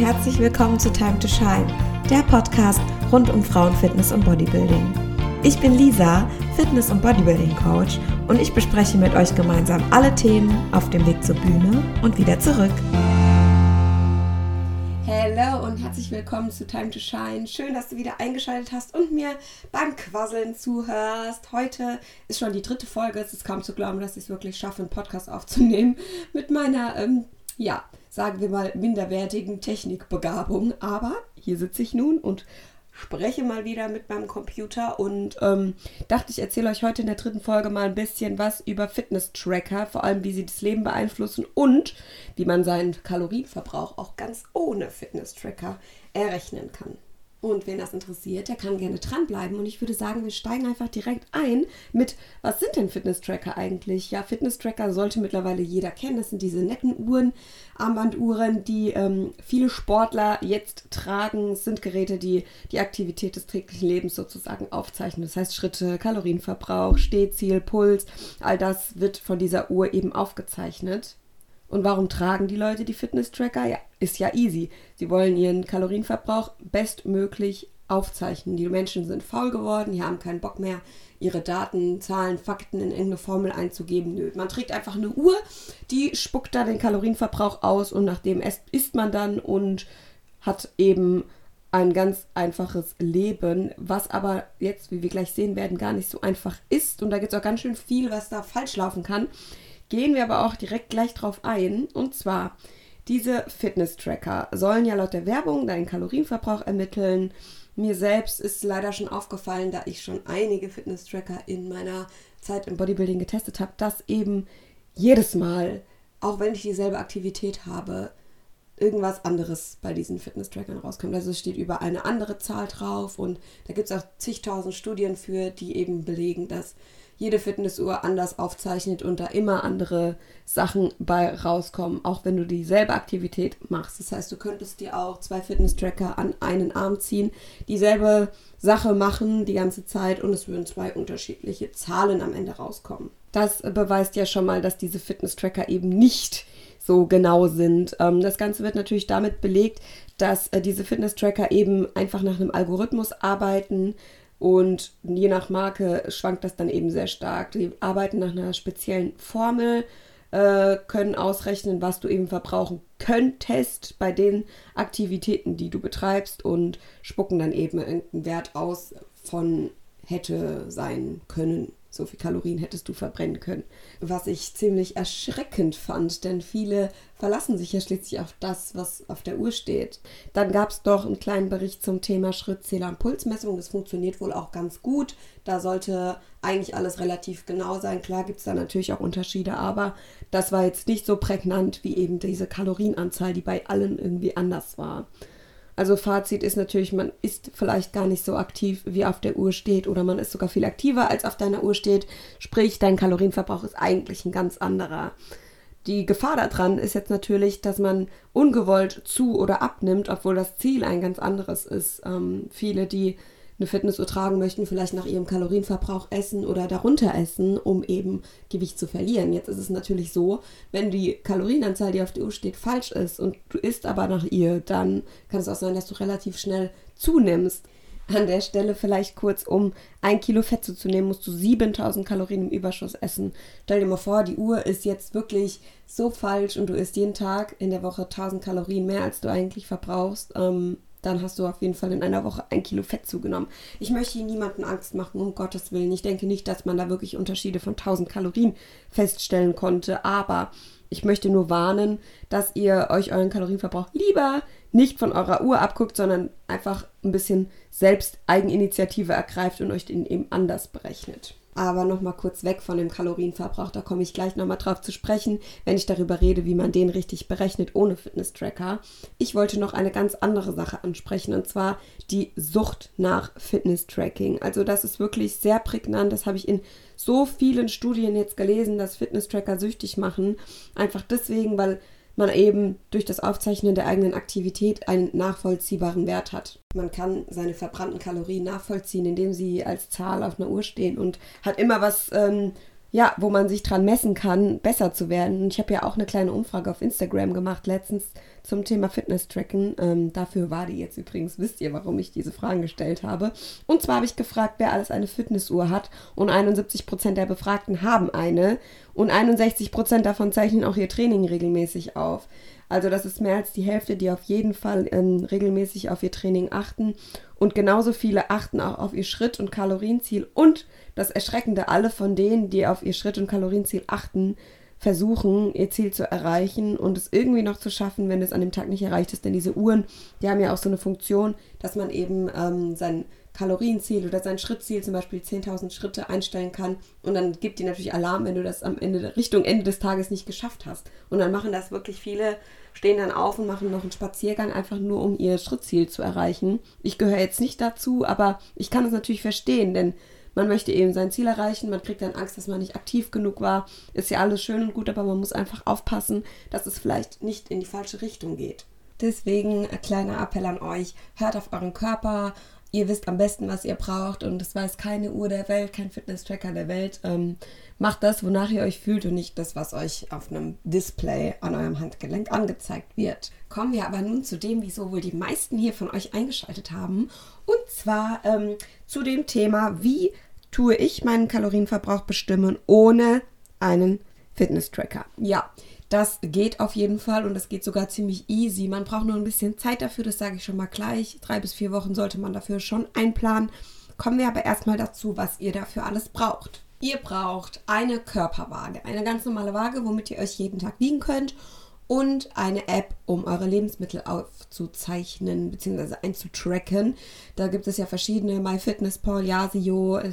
herzlich willkommen zu Time to Shine, der Podcast rund um Frauenfitness und Bodybuilding. Ich bin Lisa, Fitness- und Bodybuilding-Coach und ich bespreche mit euch gemeinsam alle Themen auf dem Weg zur Bühne und wieder zurück. Hallo und herzlich willkommen zu Time to Shine. Schön, dass du wieder eingeschaltet hast und mir beim Quasseln zuhörst. Heute ist schon die dritte Folge. Es ist kaum zu glauben, dass ich es wirklich schaffe, einen Podcast aufzunehmen mit meiner, ähm, ja, sagen wir mal, minderwertigen Technikbegabung. Aber hier sitze ich nun und spreche mal wieder mit meinem Computer und ähm, dachte, ich erzähle euch heute in der dritten Folge mal ein bisschen was über Fitness-Tracker, vor allem wie sie das Leben beeinflussen und wie man seinen Kalorienverbrauch auch ganz ohne Fitness-Tracker errechnen kann. Und wen das interessiert, der kann gerne dranbleiben. Und ich würde sagen, wir steigen einfach direkt ein mit, was sind denn Fitness-Tracker eigentlich? Ja, Fitness-Tracker sollte mittlerweile jeder kennen. Das sind diese netten Uhren, Armbanduhren, die ähm, viele Sportler jetzt tragen. Es sind Geräte, die die Aktivität des täglichen Lebens sozusagen aufzeichnen. Das heißt Schritte, Kalorienverbrauch, Stehziel, Puls, all das wird von dieser Uhr eben aufgezeichnet. Und warum tragen die Leute die Fitness-Tracker? Ja, ist ja easy. Sie wollen ihren Kalorienverbrauch bestmöglich aufzeichnen. Die Menschen sind faul geworden, die haben keinen Bock mehr, ihre Daten, Zahlen, Fakten in irgendeine Formel einzugeben. Nö, man trägt einfach eine Uhr, die spuckt da den Kalorienverbrauch aus und nachdem isst man dann und hat eben ein ganz einfaches Leben, was aber jetzt, wie wir gleich sehen werden, gar nicht so einfach ist. Und da gibt es auch ganz schön viel, was da falsch laufen kann. Gehen wir aber auch direkt gleich drauf ein. Und zwar, diese Fitness-Tracker sollen ja laut der Werbung deinen Kalorienverbrauch ermitteln. Mir selbst ist leider schon aufgefallen, da ich schon einige Fitness-Tracker in meiner Zeit im Bodybuilding getestet habe, dass eben jedes Mal, auch wenn ich dieselbe Aktivität habe, irgendwas anderes bei diesen Fitness-Trackern rauskommt. Also es steht über eine andere Zahl drauf und da gibt es auch zigtausend Studien für, die eben belegen, dass jede Fitnessuhr anders aufzeichnet und da immer andere Sachen bei rauskommen, auch wenn du dieselbe Aktivität machst. Das heißt, du könntest dir auch zwei Fitness-Tracker an einen Arm ziehen, dieselbe Sache machen die ganze Zeit und es würden zwei unterschiedliche Zahlen am Ende rauskommen. Das beweist ja schon mal, dass diese Fitness-Tracker eben nicht so genau sind. Ähm, das Ganze wird natürlich damit belegt, dass äh, diese Fitness-Tracker eben einfach nach einem Algorithmus arbeiten und je nach Marke schwankt das dann eben sehr stark. Die arbeiten nach einer speziellen Formel, äh, können ausrechnen, was du eben verbrauchen könntest bei den Aktivitäten, die du betreibst und spucken dann eben irgendeinen Wert aus von hätte sein können so viel Kalorien hättest du verbrennen können. Was ich ziemlich erschreckend fand, denn viele verlassen sich ja schließlich auf das, was auf der Uhr steht. Dann gab es doch einen kleinen Bericht zum Thema Schrittzähler und Pulsmessung. Das funktioniert wohl auch ganz gut. Da sollte eigentlich alles relativ genau sein. Klar gibt es da natürlich auch Unterschiede, aber das war jetzt nicht so prägnant wie eben diese Kalorienanzahl, die bei allen irgendwie anders war. Also Fazit ist natürlich, man ist vielleicht gar nicht so aktiv, wie auf der Uhr steht, oder man ist sogar viel aktiver, als auf deiner Uhr steht. Sprich, dein Kalorienverbrauch ist eigentlich ein ganz anderer. Die Gefahr daran ist jetzt natürlich, dass man ungewollt zu oder abnimmt, obwohl das Ziel ein ganz anderes ist. Ähm, viele, die eine Fitnessuhr tragen möchten, vielleicht nach ihrem Kalorienverbrauch essen oder darunter essen, um eben Gewicht zu verlieren. Jetzt ist es natürlich so, wenn die Kalorienanzahl, die auf der Uhr steht, falsch ist und du isst aber nach ihr, dann kann es auch sein, dass du relativ schnell zunimmst. An der Stelle vielleicht kurz, um ein Kilo Fett zuzunehmen, musst du 7000 Kalorien im Überschuss essen. Stell dir mal vor, die Uhr ist jetzt wirklich so falsch und du isst jeden Tag in der Woche 1000 Kalorien mehr, als du eigentlich verbrauchst. Ähm, dann hast du auf jeden Fall in einer Woche ein Kilo Fett zugenommen. Ich möchte hier niemanden Angst machen, um Gottes Willen. Ich denke nicht, dass man da wirklich Unterschiede von 1000 Kalorien feststellen konnte, aber ich möchte nur warnen, dass ihr euch euren Kalorienverbrauch lieber nicht von eurer Uhr abguckt, sondern einfach ein bisschen selbst Eigeninitiative ergreift und euch den eben anders berechnet. Aber nochmal kurz weg von dem Kalorienverbrauch, da komme ich gleich nochmal drauf zu sprechen, wenn ich darüber rede, wie man den richtig berechnet ohne Fitness-Tracker. Ich wollte noch eine ganz andere Sache ansprechen und zwar die Sucht nach Fitness-Tracking. Also das ist wirklich sehr prägnant, das habe ich in so vielen Studien jetzt gelesen, dass Fitness-Tracker süchtig machen. Einfach deswegen, weil man eben durch das Aufzeichnen der eigenen Aktivität einen nachvollziehbaren Wert hat. Man kann seine verbrannten Kalorien nachvollziehen, indem sie als Zahl auf einer Uhr stehen und hat immer was ähm, ja, wo man sich dran messen kann, besser zu werden. Und ich habe ja auch eine kleine Umfrage auf Instagram gemacht letztens zum Thema Fitness-Tracken. Ähm, dafür war die jetzt übrigens, wisst ihr, warum ich diese Fragen gestellt habe. Und zwar habe ich gefragt, wer alles eine Fitnessuhr hat. Und 71 Prozent der Befragten haben eine. Und 61 Prozent davon zeichnen auch ihr Training regelmäßig auf. Also das ist mehr als die Hälfte, die auf jeden Fall ähm, regelmäßig auf ihr Training achten. Und genauso viele achten auch auf ihr Schritt- und Kalorienziel. Und das Erschreckende, alle von denen, die auf ihr Schritt- und Kalorienziel achten, versuchen, ihr Ziel zu erreichen und es irgendwie noch zu schaffen, wenn es an dem Tag nicht erreicht ist. Denn diese Uhren, die haben ja auch so eine Funktion, dass man eben ähm, sein Kalorienziel oder sein Schrittziel, zum Beispiel 10.000 Schritte, einstellen kann. Und dann gibt die natürlich Alarm, wenn du das am Ende, Richtung Ende des Tages nicht geschafft hast. Und dann machen das wirklich viele, stehen dann auf und machen noch einen Spaziergang, einfach nur um ihr Schrittziel zu erreichen. Ich gehöre jetzt nicht dazu, aber ich kann es natürlich verstehen, denn man möchte eben sein Ziel erreichen, man kriegt dann Angst, dass man nicht aktiv genug war. Ist ja alles schön und gut, aber man muss einfach aufpassen, dass es vielleicht nicht in die falsche Richtung geht. Deswegen ein kleiner Appell an euch, hört auf euren Körper, ihr wisst am besten, was ihr braucht und es weiß keine Uhr der Welt, kein Fitness-Tracker der Welt. Ähm, macht das, wonach ihr euch fühlt und nicht das, was euch auf einem Display an eurem Handgelenk angezeigt wird. Kommen wir aber nun zu dem, wieso wohl die meisten hier von euch eingeschaltet haben. Und zwar ähm, zu dem Thema, wie tue ich meinen Kalorienverbrauch bestimmen ohne einen Fitness-Tracker. Ja, das geht auf jeden Fall und das geht sogar ziemlich easy. Man braucht nur ein bisschen Zeit dafür, das sage ich schon mal gleich. Drei bis vier Wochen sollte man dafür schon einplanen. Kommen wir aber erstmal dazu, was ihr dafür alles braucht. Ihr braucht eine Körperwaage, eine ganz normale Waage, womit ihr euch jeden Tag wiegen könnt und eine App, um eure Lebensmittel aufzuzeichnen bzw. einzutracken. Da gibt es ja verschiedene, MyFitnessPal, Yasio, äh,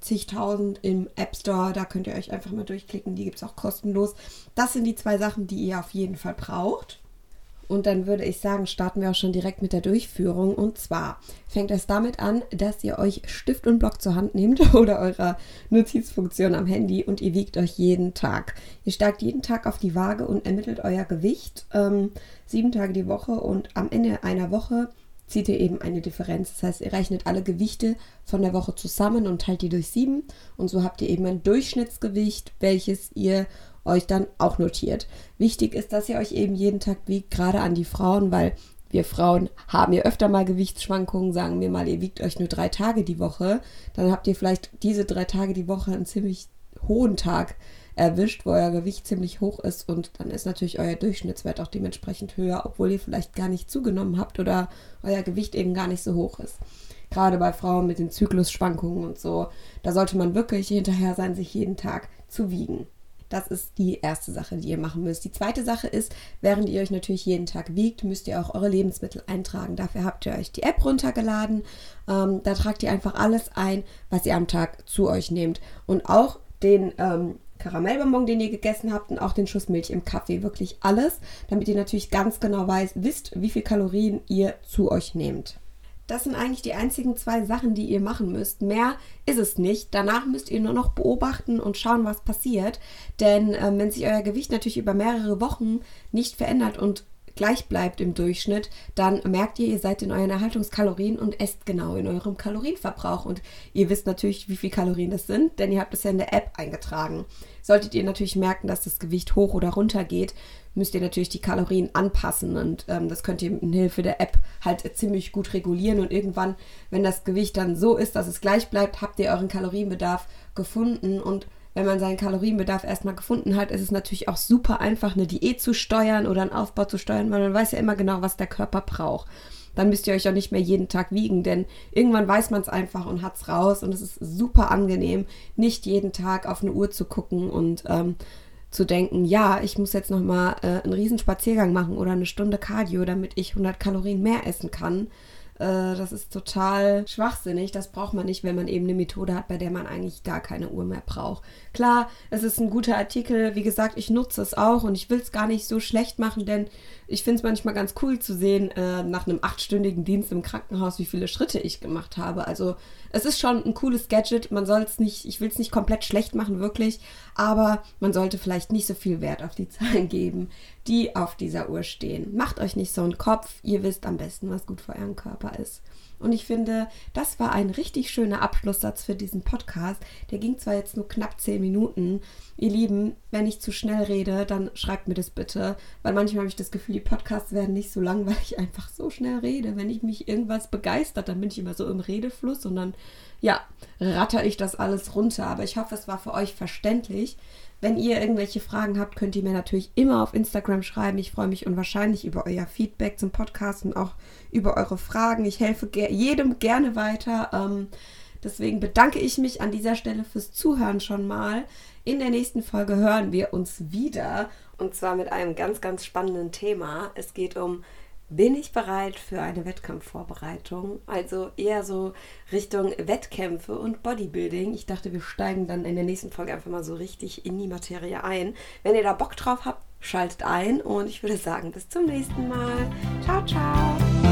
zigtausend im App Store. Da könnt ihr euch einfach mal durchklicken. Die gibt es auch kostenlos. Das sind die zwei Sachen, die ihr auf jeden Fall braucht. Und dann würde ich sagen, starten wir auch schon direkt mit der Durchführung. Und zwar fängt es damit an, dass ihr euch Stift und Block zur Hand nehmt oder eurer Notizfunktion am Handy und ihr wiegt euch jeden Tag. Ihr steigt jeden Tag auf die Waage und ermittelt euer Gewicht ähm, sieben Tage die Woche und am Ende einer Woche zieht ihr eben eine Differenz. Das heißt, ihr rechnet alle Gewichte von der Woche zusammen und teilt die durch sieben und so habt ihr eben ein Durchschnittsgewicht, welches ihr euch dann auch notiert. Wichtig ist, dass ihr euch eben jeden Tag wiegt, gerade an die Frauen, weil wir Frauen haben ja öfter mal Gewichtsschwankungen, sagen wir mal, ihr wiegt euch nur drei Tage die Woche, dann habt ihr vielleicht diese drei Tage die Woche einen ziemlich hohen Tag erwischt, wo euer Gewicht ziemlich hoch ist und dann ist natürlich euer Durchschnittswert auch dementsprechend höher, obwohl ihr vielleicht gar nicht zugenommen habt oder euer Gewicht eben gar nicht so hoch ist. Gerade bei Frauen mit den Zyklusschwankungen und so, da sollte man wirklich hinterher sein, sich jeden Tag zu wiegen. Das ist die erste Sache, die ihr machen müsst. Die zweite Sache ist, während ihr euch natürlich jeden Tag wiegt, müsst ihr auch eure Lebensmittel eintragen. Dafür habt ihr euch die App runtergeladen. Ähm, da tragt ihr einfach alles ein, was ihr am Tag zu euch nehmt. Und auch den ähm, Karamellbonbon, den ihr gegessen habt und auch den Schuss Milch im Kaffee. Wirklich alles, damit ihr natürlich ganz genau weiß, wisst, wie viel Kalorien ihr zu euch nehmt. Das sind eigentlich die einzigen zwei Sachen, die ihr machen müsst. Mehr ist es nicht. Danach müsst ihr nur noch beobachten und schauen, was passiert. Denn äh, wenn sich euer Gewicht natürlich über mehrere Wochen nicht verändert und gleich bleibt im Durchschnitt, dann merkt ihr, ihr seid in euren Erhaltungskalorien und esst genau in eurem Kalorienverbrauch. Und ihr wisst natürlich, wie viel Kalorien das sind, denn ihr habt es ja in der App eingetragen. Solltet ihr natürlich merken, dass das Gewicht hoch oder runter geht, müsst ihr natürlich die Kalorien anpassen und ähm, das könnt ihr mit Hilfe der App halt ziemlich gut regulieren und irgendwann, wenn das Gewicht dann so ist, dass es gleich bleibt, habt ihr euren Kalorienbedarf gefunden und wenn man seinen Kalorienbedarf erstmal gefunden hat, ist es natürlich auch super einfach, eine Diät zu steuern oder einen Aufbau zu steuern, weil man weiß ja immer genau, was der Körper braucht. Dann müsst ihr euch auch nicht mehr jeden Tag wiegen, denn irgendwann weiß man es einfach und hat es raus und es ist super angenehm, nicht jeden Tag auf eine Uhr zu gucken und ähm, zu denken, ja, ich muss jetzt nochmal äh, einen Riesenspaziergang machen oder eine Stunde Cardio, damit ich 100 Kalorien mehr essen kann. Äh, das ist total schwachsinnig. Das braucht man nicht, wenn man eben eine Methode hat, bei der man eigentlich gar keine Uhr mehr braucht. Klar, es ist ein guter Artikel. Wie gesagt, ich nutze es auch und ich will es gar nicht so schlecht machen, denn ich finde es manchmal ganz cool zu sehen, äh, nach einem achtstündigen Dienst im Krankenhaus, wie viele Schritte ich gemacht habe. Also es ist schon ein cooles Gadget. Man soll es nicht, ich will es nicht komplett schlecht machen, wirklich, aber man sollte vielleicht nicht so viel Wert auf die Zahlen geben, die auf dieser Uhr stehen. Macht euch nicht so einen Kopf. Ihr wisst am besten, was gut für euren Körper ist. Und ich finde, das war ein richtig schöner Abschlusssatz für diesen Podcast. Der ging zwar jetzt nur knapp zehn Minuten. Ihr Lieben, wenn ich zu schnell rede, dann schreibt mir das bitte. Weil manchmal habe ich das Gefühl, die Podcasts werden nicht so lang, weil ich einfach so schnell rede. Wenn ich mich irgendwas begeistert, dann bin ich immer so im Redefluss und dann, ja, ratter ich das alles runter. Aber ich hoffe, es war für euch verständlich. Wenn ihr irgendwelche Fragen habt, könnt ihr mir natürlich immer auf Instagram schreiben. Ich freue mich unwahrscheinlich über euer Feedback zum Podcast und auch über eure Fragen. Ich helfe ger jedem gerne weiter. Ähm, deswegen bedanke ich mich an dieser Stelle fürs Zuhören schon mal. In der nächsten Folge hören wir uns wieder und zwar mit einem ganz, ganz spannenden Thema. Es geht um bin ich bereit für eine Wettkampfvorbereitung? Also eher so Richtung Wettkämpfe und Bodybuilding. Ich dachte, wir steigen dann in der nächsten Folge einfach mal so richtig in die Materie ein. Wenn ihr da Bock drauf habt, schaltet ein und ich würde sagen, bis zum nächsten Mal. Ciao, ciao.